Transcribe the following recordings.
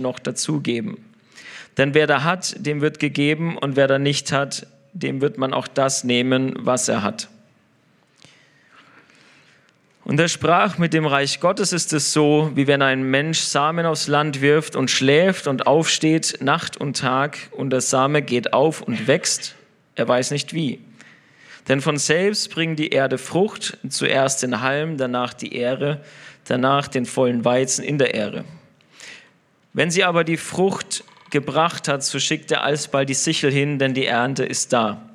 noch dazugeben. Denn wer da hat, dem wird gegeben, und wer da nicht hat, dem wird man auch das nehmen, was er hat. Und er sprach, mit dem Reich Gottes ist es so, wie wenn ein Mensch Samen aufs Land wirft und schläft und aufsteht Nacht und Tag und der Same geht auf und wächst, er weiß nicht wie. Denn von selbst bringt die Erde Frucht, zuerst den Halm, danach die Ähre, danach den vollen Weizen in der Ähre. Wenn sie aber die Frucht gebracht hat, so schickt er alsbald die Sichel hin, denn die Ernte ist da.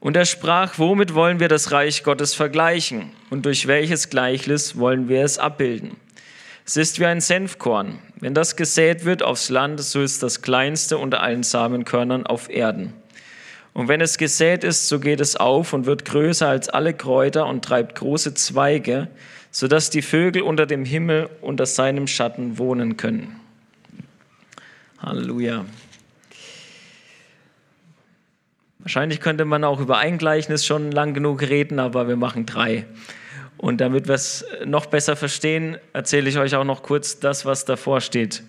Und er sprach, womit wollen wir das Reich Gottes vergleichen und durch welches Gleichnis wollen wir es abbilden? Es ist wie ein Senfkorn. Wenn das gesät wird aufs Land, so ist das kleinste unter allen Samenkörnern auf Erden. Und wenn es gesät ist, so geht es auf und wird größer als alle Kräuter und treibt große Zweige, sodass die Vögel unter dem Himmel unter seinem Schatten wohnen können. Halleluja. Wahrscheinlich könnte man auch über ein Gleichnis schon lang genug reden, aber wir machen drei. Und damit wir es noch besser verstehen, erzähle ich euch auch noch kurz das, was davor steht.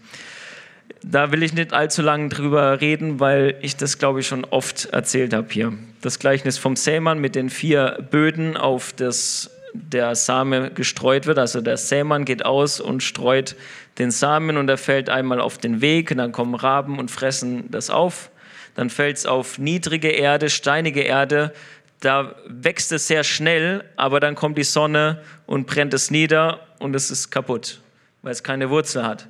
Da will ich nicht allzu lange drüber reden, weil ich das, glaube ich, schon oft erzählt habe hier. Das Gleichnis vom Sämann mit den vier Böden, auf das der Same gestreut wird. Also der Sämann geht aus und streut den Samen und er fällt einmal auf den Weg und dann kommen Raben und fressen das auf dann fällt es auf niedrige Erde, steinige Erde. Da wächst es sehr schnell, aber dann kommt die Sonne und brennt es nieder und es ist kaputt, weil es keine Wurzel hat.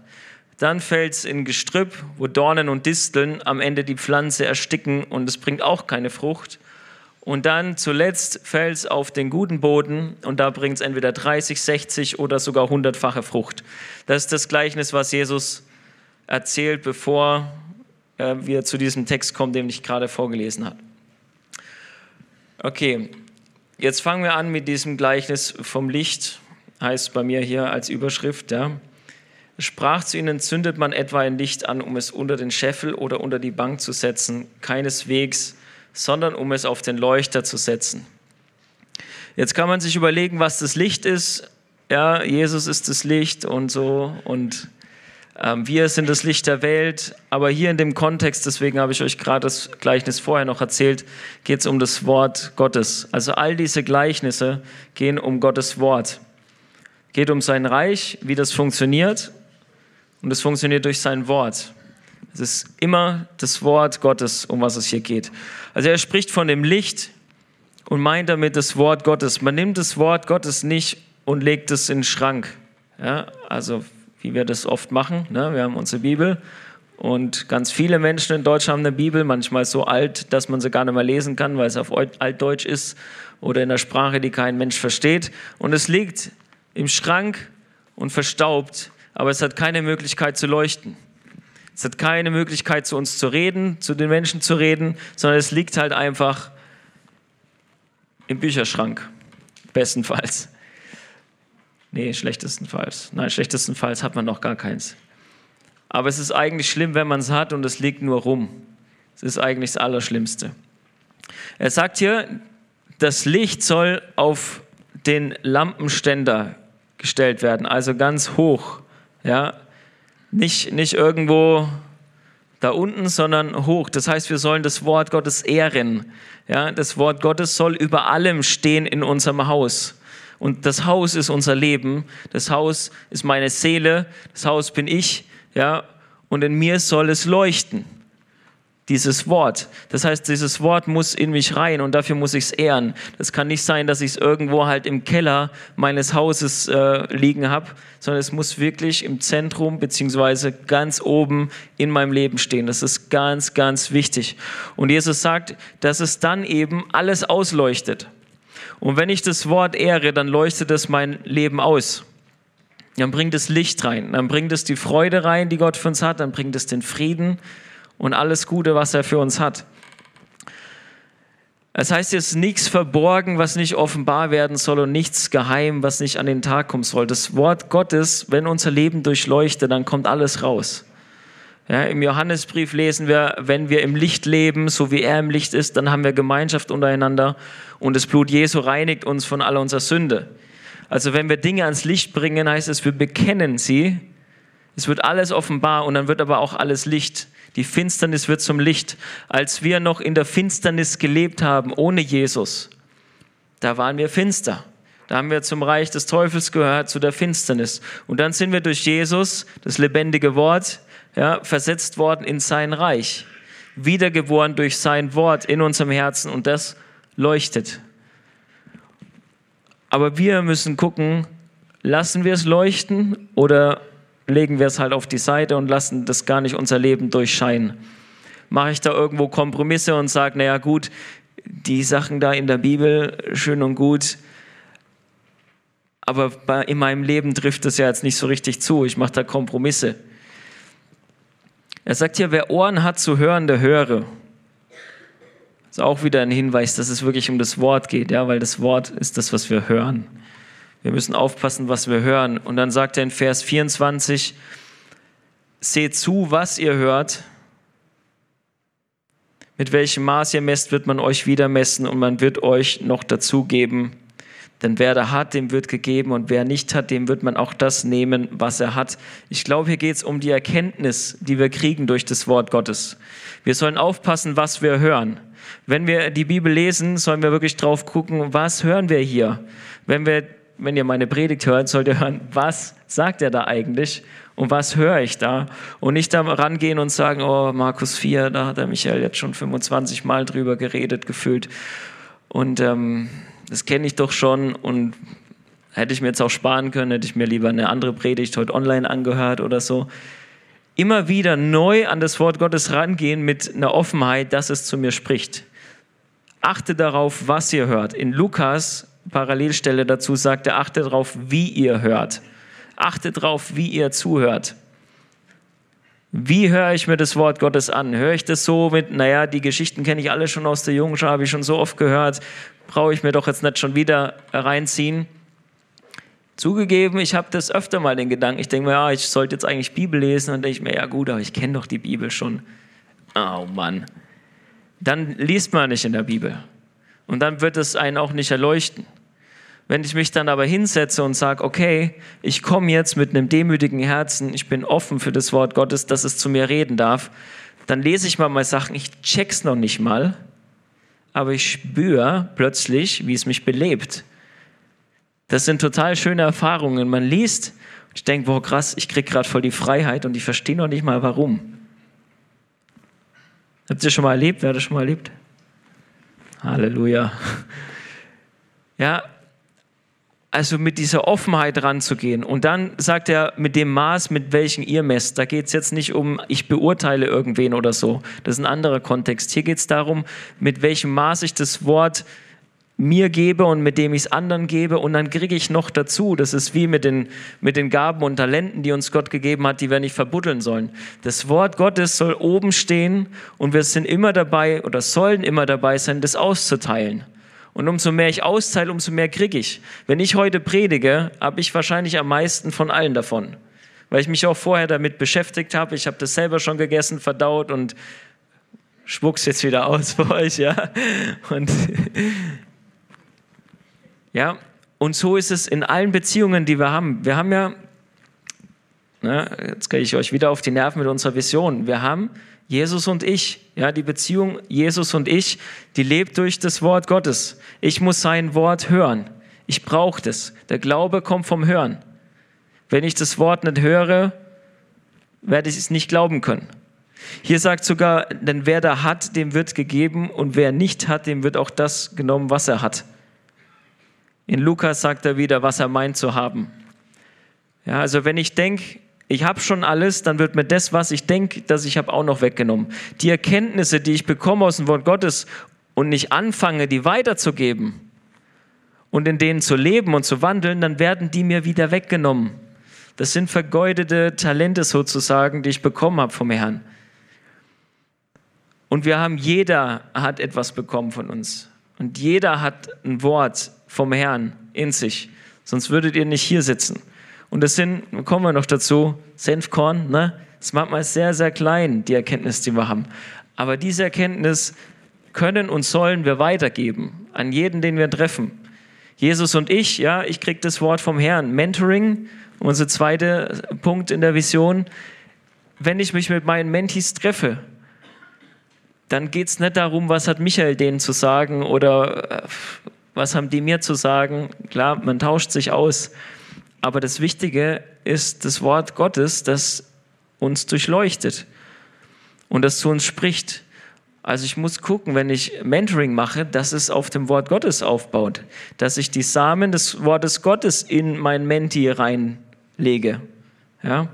Dann fällt es in Gestrüpp, wo Dornen und Disteln am Ende die Pflanze ersticken und es bringt auch keine Frucht. Und dann zuletzt fällt es auf den guten Boden und da bringt es entweder 30, 60 oder sogar hundertfache Frucht. Das ist das Gleichnis, was Jesus erzählt, bevor äh, wie er zu diesem Text kommt, den ich gerade vorgelesen habe. Okay, jetzt fangen wir an mit diesem Gleichnis vom Licht, heißt bei mir hier als Überschrift. Ja. Sprach zu ihnen, zündet man etwa ein Licht an, um es unter den Scheffel oder unter die Bank zu setzen? Keineswegs, sondern um es auf den Leuchter zu setzen. Jetzt kann man sich überlegen, was das Licht ist. Ja, Jesus ist das Licht und so und ähm, wir sind das Licht der Welt, aber hier in dem Kontext, deswegen habe ich euch gerade das Gleichnis vorher noch erzählt, geht es um das Wort Gottes. Also all diese Gleichnisse gehen um Gottes Wort. Geht um sein Reich, wie das funktioniert und es funktioniert durch sein Wort. Es ist immer das Wort Gottes, um was es hier geht. Also er spricht von dem Licht und meint damit das Wort Gottes. Man nimmt das Wort Gottes nicht und legt es in den Schrank. Ja, also wie wir das oft machen. Ne? Wir haben unsere Bibel und ganz viele Menschen in Deutschland haben eine Bibel, manchmal so alt, dass man sie gar nicht mehr lesen kann, weil es auf Altdeutsch ist oder in einer Sprache, die kein Mensch versteht. Und es liegt im Schrank und verstaubt, aber es hat keine Möglichkeit zu leuchten. Es hat keine Möglichkeit zu uns zu reden, zu den Menschen zu reden, sondern es liegt halt einfach im Bücherschrank, bestenfalls. Nee, schlechtestenfalls. Nein, schlechtestenfalls hat man noch gar keins. Aber es ist eigentlich schlimm, wenn man es hat und es liegt nur rum. Es ist eigentlich das Allerschlimmste. Er sagt hier, das Licht soll auf den Lampenständer gestellt werden, also ganz hoch. Ja? Nicht, nicht irgendwo da unten, sondern hoch. Das heißt, wir sollen das Wort Gottes ehren. Ja? Das Wort Gottes soll über allem stehen in unserem Haus. Und das Haus ist unser Leben. Das Haus ist meine Seele. Das Haus bin ich. Ja. Und in mir soll es leuchten. Dieses Wort. Das heißt, dieses Wort muss in mich rein und dafür muss ich es ehren. Das kann nicht sein, dass ich es irgendwo halt im Keller meines Hauses äh, liegen habe, sondern es muss wirklich im Zentrum beziehungsweise ganz oben in meinem Leben stehen. Das ist ganz, ganz wichtig. Und Jesus sagt, dass es dann eben alles ausleuchtet. Und wenn ich das Wort ehre, dann leuchtet es mein Leben aus. Dann bringt es Licht rein, dann bringt es die Freude rein, die Gott für uns hat, dann bringt es den Frieden und alles Gute, was er für uns hat. Es heißt jetzt nichts verborgen, was nicht offenbar werden soll und nichts geheim, was nicht an den Tag kommen soll. Das Wort Gottes, wenn unser Leben durchleuchtet, dann kommt alles raus. Ja, Im Johannesbrief lesen wir, wenn wir im Licht leben, so wie er im Licht ist, dann haben wir Gemeinschaft untereinander und das Blut Jesu reinigt uns von aller unserer Sünde. Also wenn wir Dinge ans Licht bringen, heißt es, wir bekennen sie Es wird alles offenbar und dann wird aber auch alles Licht. Die Finsternis wird zum Licht. Als wir noch in der Finsternis gelebt haben, ohne Jesus, da waren wir finster. Da haben wir zum Reich des Teufels gehört, zu der Finsternis. Und dann sind wir durch Jesus, das lebendige Wort, ja, versetzt worden in sein Reich. Wiedergeboren durch sein Wort in unserem Herzen und das leuchtet. Aber wir müssen gucken, lassen wir es leuchten oder legen wir es halt auf die Seite und lassen das gar nicht unser Leben durchscheinen. Mache ich da irgendwo Kompromisse und sage, naja gut, die Sachen da in der Bibel, schön und gut, aber in meinem Leben trifft das ja jetzt nicht so richtig zu. Ich mache da Kompromisse. Er sagt hier, wer Ohren hat zu hören, der höre. Das ist auch wieder ein Hinweis, dass es wirklich um das Wort geht, ja, weil das Wort ist das, was wir hören. Wir müssen aufpassen, was wir hören. Und dann sagt er in Vers 24, seht zu, was ihr hört. Mit welchem Maß ihr messt, wird man euch wieder messen und man wird euch noch dazu geben. Denn wer da hat, dem wird gegeben und wer nicht hat, dem wird man auch das nehmen, was er hat. Ich glaube, hier geht es um die Erkenntnis, die wir kriegen durch das Wort Gottes. Wir sollen aufpassen, was wir hören. Wenn wir die Bibel lesen, sollen wir wirklich drauf gucken, was hören wir hier. Wenn wir wenn ihr meine Predigt hört, sollt ihr hören, was sagt er da eigentlich und was höre ich da? Und nicht da rangehen und sagen, oh, Markus 4, da hat der Michael jetzt schon 25 Mal drüber geredet, gefühlt. Und ähm, das kenne ich doch schon und hätte ich mir jetzt auch sparen können, hätte ich mir lieber eine andere Predigt heute online angehört oder so. Immer wieder neu an das Wort Gottes rangehen mit einer Offenheit, dass es zu mir spricht. Achte darauf, was ihr hört. In Lukas Parallelstelle dazu sagt er, achtet darauf, wie ihr hört. Achtet darauf, wie ihr zuhört. Wie höre ich mir das Wort Gottes an? Höre ich das so mit, naja, die Geschichten kenne ich alle schon aus der Jungschau, habe ich schon so oft gehört, brauche ich mir doch jetzt nicht schon wieder reinziehen? Zugegeben, ich habe das öfter mal den Gedanken, ich denke mir, ja, ich sollte jetzt eigentlich Bibel lesen, und denke ich mir, ja gut, aber ich kenne doch die Bibel schon. Oh Mann. Dann liest man nicht in der Bibel. Und dann wird es einen auch nicht erleuchten. Wenn ich mich dann aber hinsetze und sage, okay, ich komme jetzt mit einem demütigen Herzen, ich bin offen für das Wort Gottes, dass es zu mir reden darf, dann lese ich mal mal Sachen, ich check's noch nicht mal, aber ich spüre plötzlich, wie es mich belebt. Das sind total schöne Erfahrungen. Man liest ich denke, boah, krass, ich krieg gerade voll die Freiheit und ich verstehe noch nicht mal warum. Habt ihr schon mal erlebt? Wer hat das schon mal erlebt? Halleluja. Ja, also mit dieser Offenheit ranzugehen. Und dann sagt er, mit dem Maß, mit welchem ihr messt, da geht es jetzt nicht um, ich beurteile irgendwen oder so. Das ist ein anderer Kontext. Hier geht es darum, mit welchem Maß ich das Wort mir gebe und mit dem ich es anderen gebe. Und dann kriege ich noch dazu, das ist wie mit den, mit den Gaben und Talenten, die uns Gott gegeben hat, die wir nicht verbuddeln sollen. Das Wort Gottes soll oben stehen und wir sind immer dabei oder sollen immer dabei sein, das auszuteilen. Und umso mehr ich austeile, umso mehr kriege ich. Wenn ich heute predige, habe ich wahrscheinlich am meisten von allen davon. Weil ich mich auch vorher damit beschäftigt habe. Ich habe das selber schon gegessen, verdaut und spuck's jetzt wieder aus für euch, ja. Und ja, und so ist es in allen Beziehungen, die wir haben. Wir haben ja, na, jetzt gehe ich euch wieder auf die Nerven mit unserer Vision. Wir haben Jesus und ich. Ja, die Beziehung Jesus und ich, die lebt durch das Wort Gottes. Ich muss sein Wort hören. Ich brauche das. Der Glaube kommt vom Hören. Wenn ich das Wort nicht höre, werde ich es nicht glauben können. Hier sagt sogar, denn wer da hat, dem wird gegeben und wer nicht hat, dem wird auch das genommen, was er hat. In Lukas sagt er wieder, was er meint zu haben. Ja, also wenn ich denke, ich habe schon alles, dann wird mir das, was ich denke, dass ich habe, auch noch weggenommen. Die Erkenntnisse, die ich bekomme aus dem Wort Gottes und nicht anfange, die weiterzugeben und in denen zu leben und zu wandeln, dann werden die mir wieder weggenommen. Das sind vergeudete Talente sozusagen, die ich bekommen habe vom Herrn. Und wir haben, jeder hat etwas bekommen von uns. Und jeder hat ein Wort vom Herrn in sich. Sonst würdet ihr nicht hier sitzen. Und das sind, kommen wir noch dazu, Senfkorn, ne? Das ist manchmal sehr, sehr klein, die Erkenntnis, die wir haben. Aber diese Erkenntnis können und sollen wir weitergeben an jeden, den wir treffen. Jesus und ich, ja, ich kriege das Wort vom Herrn, Mentoring Unser zweiter Punkt in der Vision, wenn ich mich mit meinen Mentis treffe, dann geht es nicht darum, was hat Michael denen zu sagen oder äh, was haben die mir zu sagen. Klar, man tauscht sich aus. Aber das Wichtige ist das Wort Gottes, das uns durchleuchtet und das zu uns spricht. Also ich muss gucken, wenn ich Mentoring mache, dass es auf dem Wort Gottes aufbaut, dass ich die Samen des Wortes Gottes in mein Menti reinlege. Ja?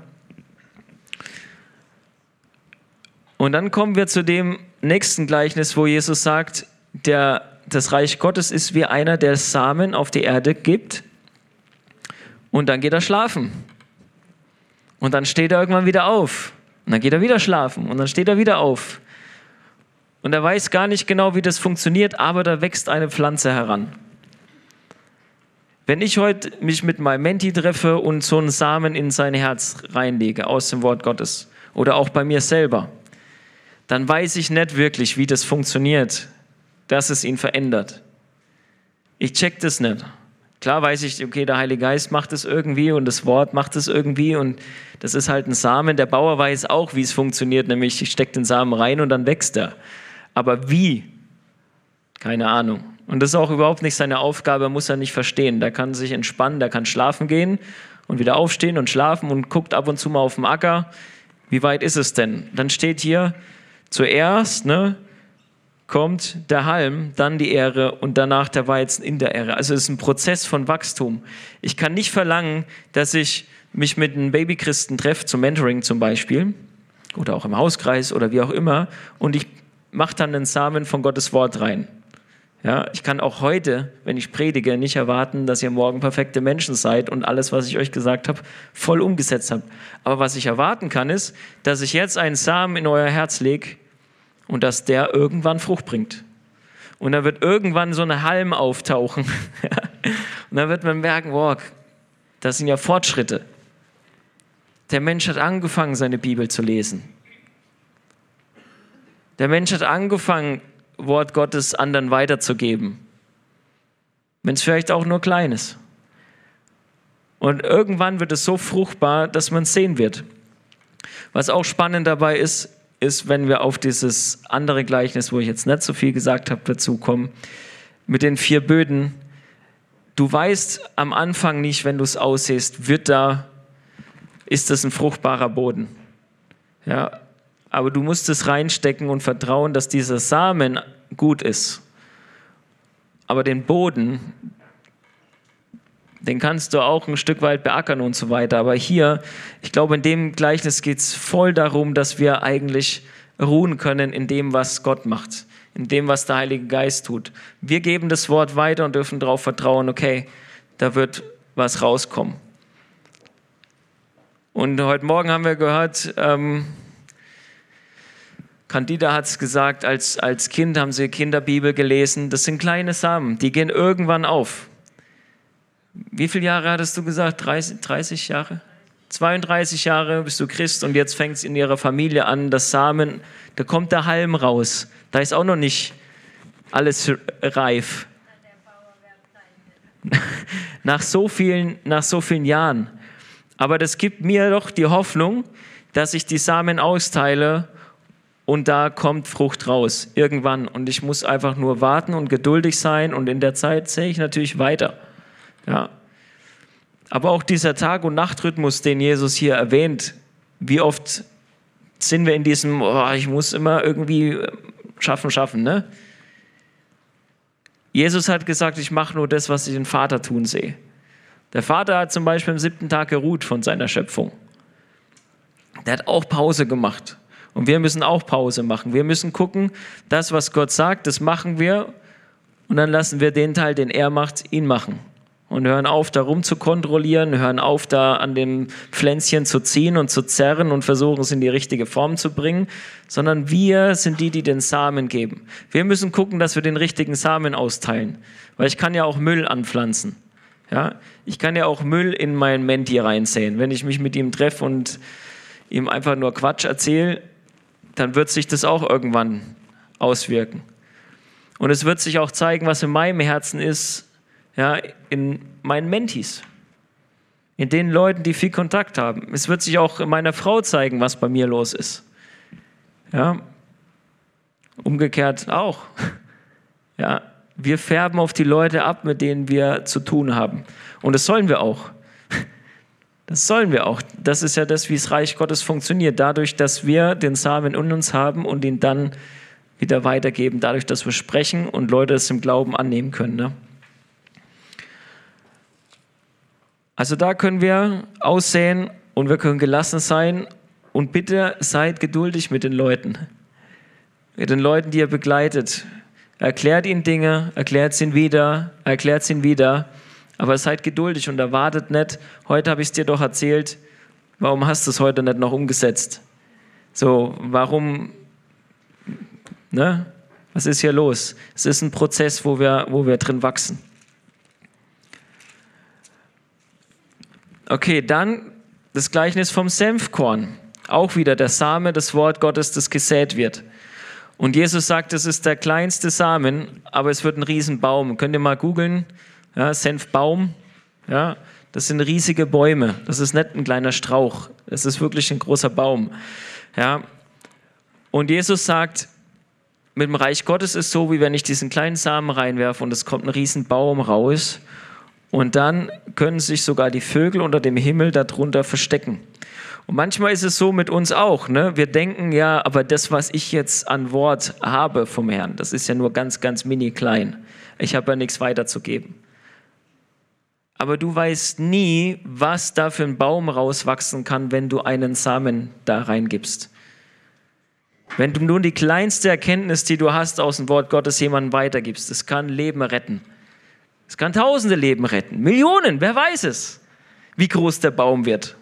Und dann kommen wir zu dem nächsten Gleichnis, wo Jesus sagt, der, das Reich Gottes ist wie einer, der Samen auf die Erde gibt und dann geht er schlafen. Und dann steht er irgendwann wieder auf. Und dann geht er wieder schlafen und dann steht er wieder auf. Und er weiß gar nicht genau, wie das funktioniert, aber da wächst eine Pflanze heran. Wenn ich heute mich mit meinem Menti treffe und so einen Samen in sein Herz reinlege aus dem Wort Gottes oder auch bei mir selber, dann weiß ich nicht wirklich, wie das funktioniert, dass es ihn verändert. Ich check das nicht. Klar weiß ich, okay, der Heilige Geist macht es irgendwie und das Wort macht es irgendwie und das ist halt ein Samen. Der Bauer weiß auch, wie es funktioniert, nämlich ich stecke den Samen rein und dann wächst er. Aber wie? Keine Ahnung. Und das ist auch überhaupt nicht seine Aufgabe, muss er nicht verstehen. Der kann sich entspannen, der kann schlafen gehen und wieder aufstehen und schlafen und guckt ab und zu mal auf den Acker. Wie weit ist es denn? Dann steht hier, Zuerst ne, kommt der Halm, dann die Ähre und danach der Weizen in der Ähre. Also es ist ein Prozess von Wachstum. Ich kann nicht verlangen, dass ich mich mit einem Babychristen treffe, zum Mentoring zum Beispiel, oder auch im Hauskreis oder wie auch immer, und ich mache dann den Samen von Gottes Wort rein. Ja, ich kann auch heute, wenn ich predige, nicht erwarten, dass ihr morgen perfekte Menschen seid und alles, was ich euch gesagt habe, voll umgesetzt habt. Aber was ich erwarten kann, ist, dass ich jetzt einen Samen in euer Herz lege und dass der irgendwann Frucht bringt. Und da wird irgendwann so eine Halm auftauchen. und dann wird man merken, wow, das sind ja Fortschritte. Der Mensch hat angefangen, seine Bibel zu lesen. Der Mensch hat angefangen, Wort Gottes anderen weiterzugeben. Wenn es vielleicht auch nur klein ist. Und irgendwann wird es so fruchtbar, dass man es sehen wird. Was auch spannend dabei ist, ist, wenn wir auf dieses andere Gleichnis, wo ich jetzt nicht so viel gesagt habe, dazu kommen, mit den vier Böden. Du weißt am Anfang nicht, wenn du es aussiehst, wird da, ist das ein fruchtbarer Boden. Ja, aber du musst es reinstecken und vertrauen, dass dieser Samen gut ist. Aber den Boden, den kannst du auch ein Stück weit beackern und so weiter. Aber hier, ich glaube, in dem Gleichnis geht es voll darum, dass wir eigentlich ruhen können in dem, was Gott macht, in dem, was der Heilige Geist tut. Wir geben das Wort weiter und dürfen darauf vertrauen, okay, da wird was rauskommen. Und heute Morgen haben wir gehört, ähm, Candida hat es gesagt, als, als Kind haben sie Kinderbibel gelesen. Das sind kleine Samen, die gehen irgendwann auf. Wie viele Jahre hattest du gesagt? 30, 30 Jahre? 32 Jahre bist du Christ und jetzt fängt es in ihrer Familie an, das Samen, da kommt der Halm raus. Da ist auch noch nicht alles reif. nach, so vielen, nach so vielen Jahren. Aber das gibt mir doch die Hoffnung, dass ich die Samen austeile und da kommt Frucht raus, irgendwann. Und ich muss einfach nur warten und geduldig sein und in der Zeit sehe ich natürlich weiter. Ja. Aber auch dieser Tag- und Nachtrhythmus, den Jesus hier erwähnt, wie oft sind wir in diesem, oh, ich muss immer irgendwie schaffen, schaffen, ne? Jesus hat gesagt, ich mache nur das, was ich den Vater tun sehe. Der Vater hat zum Beispiel am siebten Tag geruht von seiner Schöpfung. Der hat auch Pause gemacht. Und wir müssen auch Pause machen. Wir müssen gucken, das, was Gott sagt, das machen wir. Und dann lassen wir den Teil, den er macht, ihn machen. Und hören auf, da rum zu kontrollieren, hören auf, da an dem Pflänzchen zu ziehen und zu zerren und versuchen, es in die richtige Form zu bringen, sondern wir sind die, die den Samen geben. Wir müssen gucken, dass wir den richtigen Samen austeilen. Weil ich kann ja auch Müll anpflanzen. Ja, ich kann ja auch Müll in mein Menti reinsäen. Wenn ich mich mit ihm treffe und ihm einfach nur Quatsch erzähle, dann wird sich das auch irgendwann auswirken. Und es wird sich auch zeigen, was in meinem Herzen ist, ja, in meinen Mentis, in den Leuten, die viel Kontakt haben. Es wird sich auch in meiner Frau zeigen, was bei mir los ist. Ja, umgekehrt auch. Ja, wir färben auf die Leute ab, mit denen wir zu tun haben. Und das sollen wir auch. Das sollen wir auch. Das ist ja das, wie das Reich Gottes funktioniert. Dadurch, dass wir den Samen in uns haben und ihn dann wieder weitergeben. Dadurch, dass wir sprechen und Leute es im Glauben annehmen können. Ne? Also da können wir aussehen und wir können gelassen sein. Und bitte seid geduldig mit den Leuten. Mit den Leuten, die ihr begleitet. Erklärt ihnen Dinge, erklärt sie ihnen wieder, erklärt sie ihnen wieder. Aber seid geduldig und erwartet nicht, heute habe ich es dir doch erzählt, warum hast du es heute nicht noch umgesetzt? So, warum, ne? Was ist hier los? Es ist ein Prozess, wo wir, wo wir drin wachsen. Okay, dann das Gleichnis vom Senfkorn. Auch wieder der Same, das Wort Gottes, das gesät wird. Und Jesus sagt, es ist der kleinste Samen, aber es wird ein Riesenbaum. Könnt ihr mal googeln, ja, Senfbaum, ja, das sind riesige Bäume. Das ist nicht ein kleiner Strauch. Das ist wirklich ein großer Baum. Ja. Und Jesus sagt, mit dem Reich Gottes ist es so, wie wenn ich diesen kleinen Samen reinwerfe und es kommt ein Riesenbaum raus. Und dann können sich sogar die Vögel unter dem Himmel darunter verstecken. Und manchmal ist es so mit uns auch. Ne? Wir denken ja, aber das, was ich jetzt an Wort habe vom Herrn, das ist ja nur ganz, ganz mini klein. Ich habe ja nichts weiterzugeben. Aber du weißt nie, was da für ein Baum rauswachsen kann, wenn du einen Samen da reingibst. Wenn du nun die kleinste Erkenntnis, die du hast aus dem Wort Gottes, jemandem weitergibst, das kann Leben retten. Es kann tausende Leben retten, Millionen, wer weiß es, wie groß der Baum wird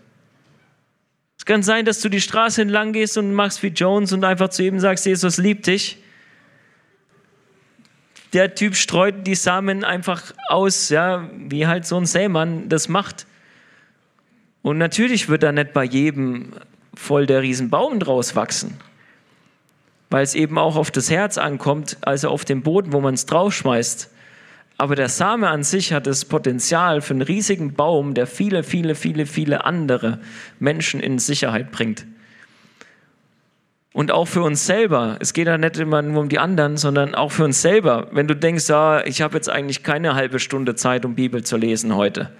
kann sein, dass du die Straße entlang gehst und machst wie Jones und einfach zu ihm sagst, Jesus liebt dich. Der Typ streut die Samen einfach aus, ja, wie halt so ein Sämann das macht. Und natürlich wird da nicht bei jedem voll der Riesenbaum draus wachsen, weil es eben auch auf das Herz ankommt, also auf den Boden, wo man es draufschmeißt. Aber der Same an sich hat das Potenzial für einen riesigen Baum, der viele, viele, viele, viele andere Menschen in Sicherheit bringt. Und auch für uns selber. Es geht ja nicht immer nur um die anderen, sondern auch für uns selber. Wenn du denkst, ja, ich habe jetzt eigentlich keine halbe Stunde Zeit, um Bibel zu lesen heute.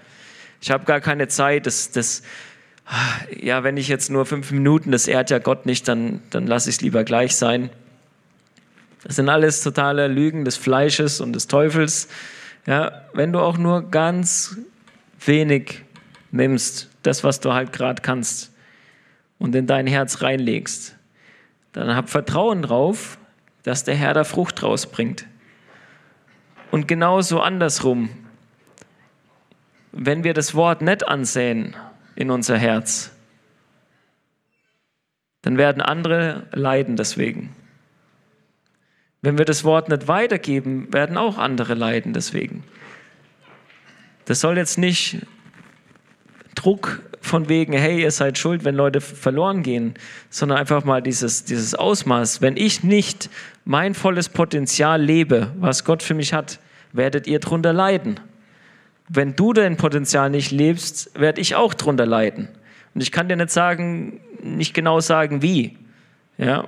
Ich habe gar keine Zeit, das, das, ja, wenn ich jetzt nur fünf Minuten, das ehrt ja Gott nicht, dann, dann lasse ich es lieber gleich sein. Das sind alles totale Lügen des Fleisches und des Teufels. Ja, wenn du auch nur ganz wenig nimmst, das, was du halt gerade kannst, und in dein Herz reinlegst, dann hab Vertrauen drauf, dass der Herr da Frucht rausbringt. Und genauso andersrum, wenn wir das Wort nicht ansehen in unser Herz, dann werden andere leiden deswegen. Wenn wir das Wort nicht weitergeben, werden auch andere leiden deswegen. Das soll jetzt nicht Druck von wegen, hey, ihr seid schuld, wenn Leute verloren gehen, sondern einfach mal dieses, dieses Ausmaß. Wenn ich nicht mein volles Potenzial lebe, was Gott für mich hat, werdet ihr drunter leiden. Wenn du dein Potenzial nicht lebst, werde ich auch drunter leiden. Und ich kann dir nicht sagen, nicht genau sagen, wie. Ja,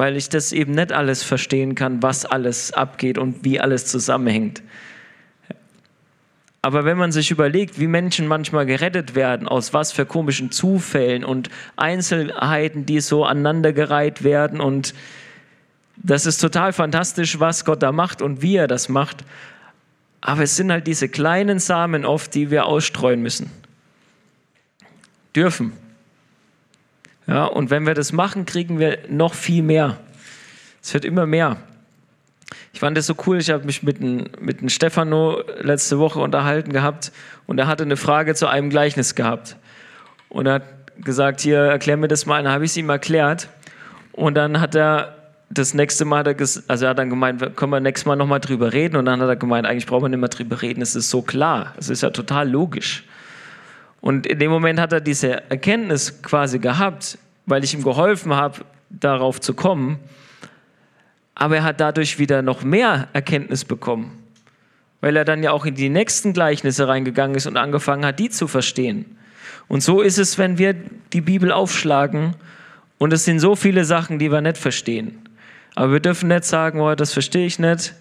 weil ich das eben nicht alles verstehen kann, was alles abgeht und wie alles zusammenhängt. Aber wenn man sich überlegt, wie Menschen manchmal gerettet werden, aus was für komischen Zufällen und Einzelheiten, die so aneinandergereiht werden und das ist total fantastisch, was Gott da macht und wie er das macht. Aber es sind halt diese kleinen Samen oft, die wir ausstreuen müssen. Dürfen. Ja, und wenn wir das machen, kriegen wir noch viel mehr. Es wird immer mehr. Ich fand das so cool, ich habe mich mit dem, mit Stefano letzte Woche unterhalten gehabt und er hatte eine Frage zu einem Gleichnis gehabt. Und er hat gesagt, hier, erklär mir das mal. Und dann habe ich es ihm erklärt. Und dann hat er das nächste Mal, also er hat dann gemeint, können wir nächstes Mal nochmal drüber reden? Und dann hat er gemeint, eigentlich braucht man nicht mehr drüber reden, es ist so klar, es ist ja total logisch. Und in dem Moment hat er diese Erkenntnis quasi gehabt, weil ich ihm geholfen habe, darauf zu kommen. Aber er hat dadurch wieder noch mehr Erkenntnis bekommen. weil er dann ja auch in die nächsten Gleichnisse reingegangen ist und angefangen hat, die zu verstehen. Und so ist es, wenn wir die Bibel aufschlagen und es sind so viele Sachen, die wir nicht verstehen. Aber wir dürfen nicht sagen, oh, das verstehe ich nicht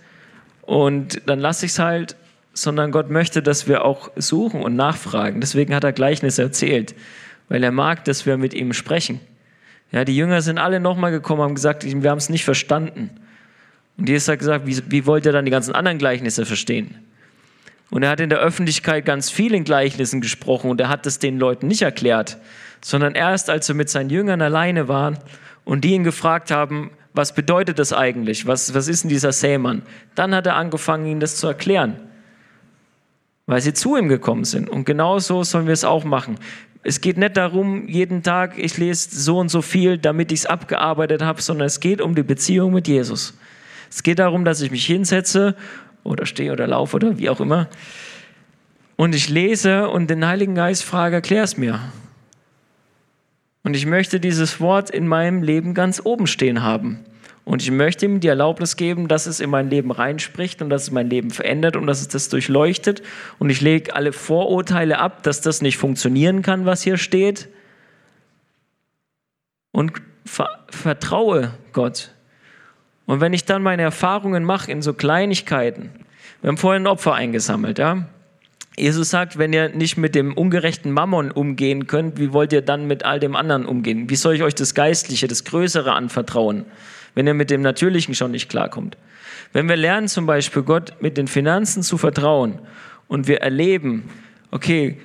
und dann lasse ich es halt, sondern Gott möchte, dass wir auch suchen und nachfragen. Deswegen hat er Gleichnisse erzählt, weil er mag, dass wir mit ihm sprechen. Ja, die Jünger sind alle nochmal gekommen, haben gesagt, wir haben es nicht verstanden. Und Jesus hat gesagt, wie, wie wollt ihr dann die ganzen anderen Gleichnisse verstehen? Und er hat in der Öffentlichkeit ganz viel in Gleichnissen gesprochen und er hat es den Leuten nicht erklärt, sondern erst als er mit seinen Jüngern alleine war und die ihn gefragt haben, was bedeutet das eigentlich? Was, was ist denn dieser Sämann? Dann hat er angefangen, ihnen das zu erklären, weil sie zu ihm gekommen sind. Und genau so sollen wir es auch machen. Es geht nicht darum, jeden Tag, ich lese so und so viel, damit ich es abgearbeitet habe, sondern es geht um die Beziehung mit Jesus. Es geht darum, dass ich mich hinsetze oder stehe oder laufe oder wie auch immer und ich lese und den Heiligen Geist frage, erklär es mir. Und ich möchte dieses Wort in meinem Leben ganz oben stehen haben. Und ich möchte ihm die Erlaubnis geben, dass es in mein Leben reinspricht und dass es mein Leben verändert und dass es das durchleuchtet. Und ich lege alle Vorurteile ab, dass das nicht funktionieren kann, was hier steht. Und vertraue Gott. Und wenn ich dann meine Erfahrungen mache in so Kleinigkeiten, wir haben vorhin ein Opfer eingesammelt, ja. Jesus sagt, wenn ihr nicht mit dem ungerechten Mammon umgehen könnt, wie wollt ihr dann mit all dem anderen umgehen? Wie soll ich euch das Geistliche, das Größere anvertrauen, wenn ihr mit dem Natürlichen schon nicht klarkommt? Wenn wir lernen zum Beispiel Gott mit den Finanzen zu vertrauen und wir erleben, okay,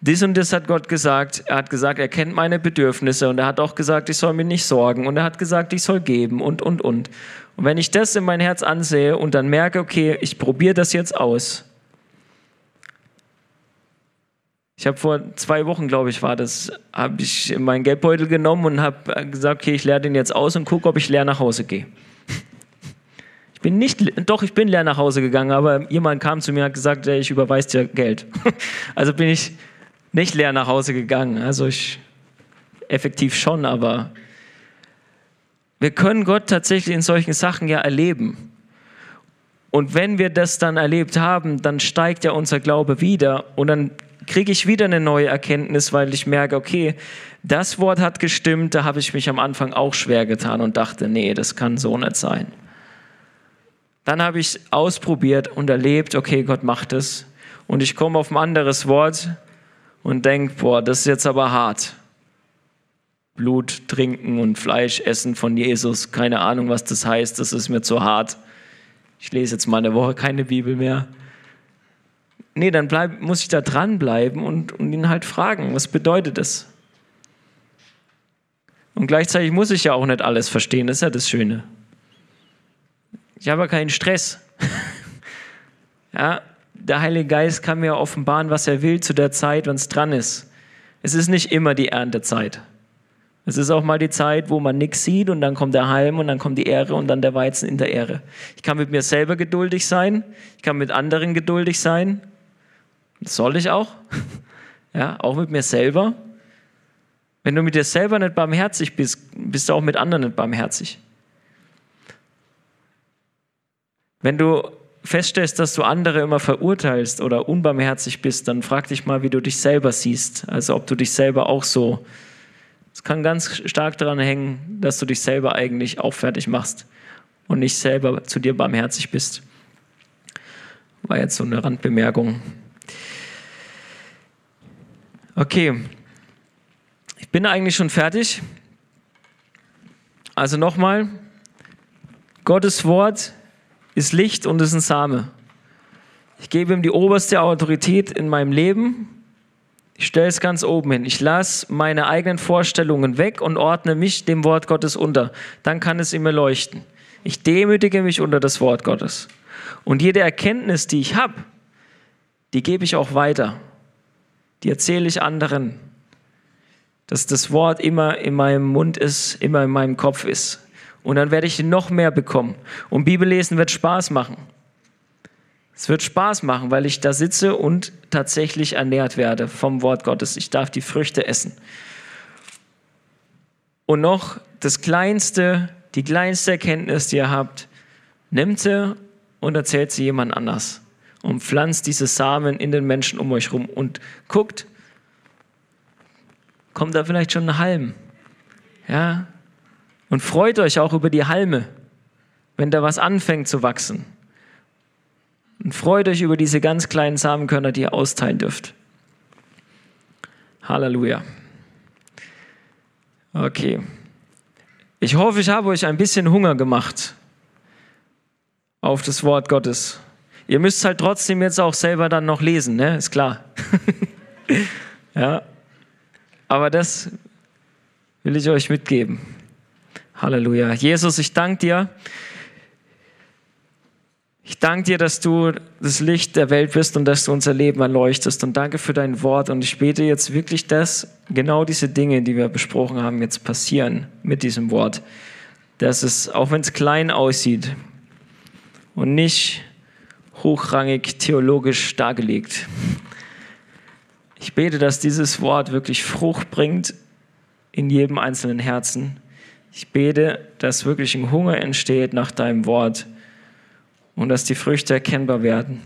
dies und das hat Gott gesagt. Er hat gesagt, er kennt meine Bedürfnisse und er hat auch gesagt, ich soll mir nicht sorgen und er hat gesagt, ich soll geben und, und, und. Und wenn ich das in mein Herz ansehe und dann merke, okay, ich probiere das jetzt aus. Ich habe vor zwei Wochen, glaube ich, war das, habe ich meinen Geldbeutel genommen und habe gesagt, okay, ich leere den jetzt aus und gucke, ob ich leer nach Hause gehe. Ich bin nicht, doch, ich bin leer nach Hause gegangen, aber jemand kam zu mir und hat gesagt, ich überweise dir Geld. Also bin ich nicht leer nach Hause gegangen. Also ich effektiv schon, aber wir können Gott tatsächlich in solchen Sachen ja erleben. Und wenn wir das dann erlebt haben, dann steigt ja unser Glaube wieder und dann kriege ich wieder eine neue Erkenntnis, weil ich merke, okay, das Wort hat gestimmt, da habe ich mich am Anfang auch schwer getan und dachte, nee, das kann so nicht sein. Dann habe ich ausprobiert und erlebt, okay, Gott macht es. Und ich komme auf ein anderes Wort und denke, boah, das ist jetzt aber hart. Blut trinken und Fleisch essen von Jesus. Keine Ahnung, was das heißt. Das ist mir zu hart. Ich lese jetzt mal eine Woche keine Bibel mehr. Nee, dann bleib, muss ich da dranbleiben und, und ihn halt fragen, was bedeutet das? Und gleichzeitig muss ich ja auch nicht alles verstehen, das ist ja das Schöne. Ich habe ja keinen Stress. ja, der Heilige Geist kann mir offenbaren, was er will zu der Zeit, wenn es dran ist. Es ist nicht immer die Erntezeit. Es ist auch mal die Zeit, wo man nichts sieht und dann kommt der Halm und dann kommt die Ehre und dann der Weizen in der Ehre. Ich kann mit mir selber geduldig sein, ich kann mit anderen geduldig sein. Soll ich auch. Ja, auch mit mir selber. Wenn du mit dir selber nicht barmherzig bist, bist du auch mit anderen nicht barmherzig. Wenn du feststellst, dass du andere immer verurteilst oder unbarmherzig bist, dann frag dich mal, wie du dich selber siehst. Also ob du dich selber auch so es kann ganz stark daran hängen, dass du dich selber eigentlich auch fertig machst und nicht selber zu dir barmherzig bist. War jetzt so eine Randbemerkung. Okay, ich bin eigentlich schon fertig. Also nochmal, Gottes Wort ist Licht und ist ein Same. Ich gebe ihm die oberste Autorität in meinem Leben ich stelle es ganz oben hin. Ich lasse meine eigenen Vorstellungen weg und ordne mich dem Wort Gottes unter. Dann kann es immer leuchten. Ich demütige mich unter das Wort Gottes. Und jede Erkenntnis, die ich habe, die gebe ich auch weiter. Die erzähle ich anderen. Dass das Wort immer in meinem Mund ist, immer in meinem Kopf ist. Und dann werde ich noch mehr bekommen. Und Bibellesen wird Spaß machen. Es wird Spaß machen, weil ich da sitze und tatsächlich ernährt werde vom Wort Gottes. Ich darf die Früchte essen. Und noch das kleinste, die kleinste Erkenntnis, die ihr habt, nimmt sie und erzählt sie jemand anders. Und pflanzt diese Samen in den Menschen um euch rum und guckt, kommt da vielleicht schon ein Halm. Ja? Und freut euch auch über die Halme, wenn da was anfängt zu wachsen. Und freut euch über diese ganz kleinen Samenkörner, die ihr austeilen dürft. Halleluja. Okay. Ich hoffe, ich habe euch ein bisschen Hunger gemacht auf das Wort Gottes. Ihr müsst halt trotzdem jetzt auch selber dann noch lesen, ne? Ist klar. ja. Aber das will ich euch mitgeben. Halleluja. Jesus, ich danke dir. Ich danke dir, dass du das Licht der Welt bist und dass du unser Leben erleuchtest. Und danke für dein Wort. Und ich bete jetzt wirklich, dass genau diese Dinge, die wir besprochen haben, jetzt passieren mit diesem Wort. Dass es, auch wenn es klein aussieht und nicht hochrangig theologisch dargelegt, ich bete, dass dieses Wort wirklich Frucht bringt in jedem einzelnen Herzen. Ich bete, dass wirklich ein Hunger entsteht nach deinem Wort und dass die Früchte erkennbar werden.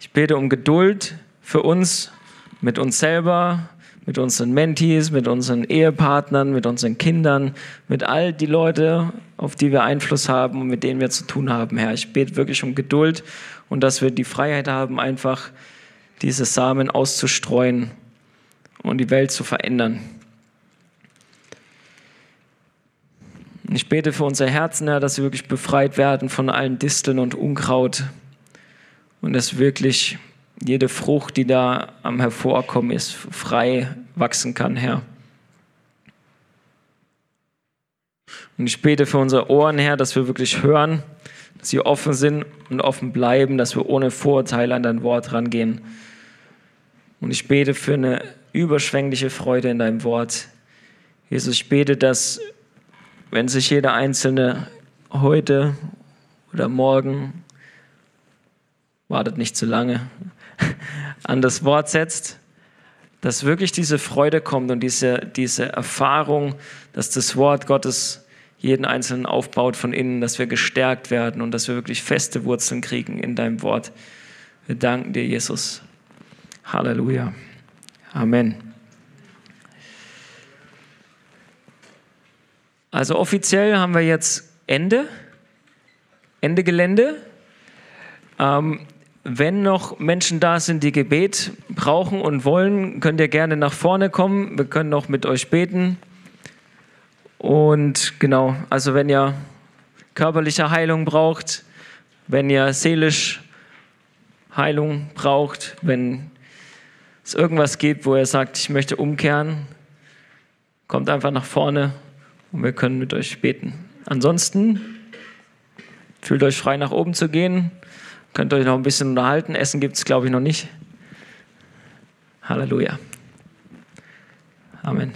Ich bete um Geduld für uns, mit uns selber, mit unseren Mentees, mit unseren Ehepartnern, mit unseren Kindern, mit all die Leute, auf die wir Einfluss haben und mit denen wir zu tun haben, Herr. Ich bete wirklich um Geduld und dass wir die Freiheit haben, einfach diese Samen auszustreuen und die Welt zu verändern. Ich bete für unser Herzen, Herr, dass wir wirklich befreit werden von allen Disteln und Unkraut und dass wirklich jede Frucht, die da am Hervorkommen ist, frei wachsen kann, Herr. Und ich bete für unsere Ohren, Herr, dass wir wirklich hören, dass sie offen sind und offen bleiben, dass wir ohne Vorurteile an dein Wort rangehen. Und ich bete für eine überschwängliche Freude in deinem Wort. Jesus, ich bete, dass wenn sich jeder Einzelne heute oder morgen, wartet nicht zu lange, an das Wort setzt, dass wirklich diese Freude kommt und diese, diese Erfahrung, dass das Wort Gottes jeden Einzelnen aufbaut von innen, dass wir gestärkt werden und dass wir wirklich feste Wurzeln kriegen in deinem Wort. Wir danken dir, Jesus. Halleluja. Amen. Also offiziell haben wir jetzt Ende, Ende Gelände. Ähm, wenn noch Menschen da sind, die Gebet brauchen und wollen, könnt ihr gerne nach vorne kommen. Wir können noch mit euch beten. Und genau, also wenn ihr körperliche Heilung braucht, wenn ihr seelisch Heilung braucht, wenn es irgendwas gibt, wo er sagt, ich möchte umkehren, kommt einfach nach vorne und wir können mit euch beten. Ansonsten fühlt euch frei nach oben zu gehen, könnt euch noch ein bisschen unterhalten. Essen gibt es, glaube ich, noch nicht. Halleluja. Amen.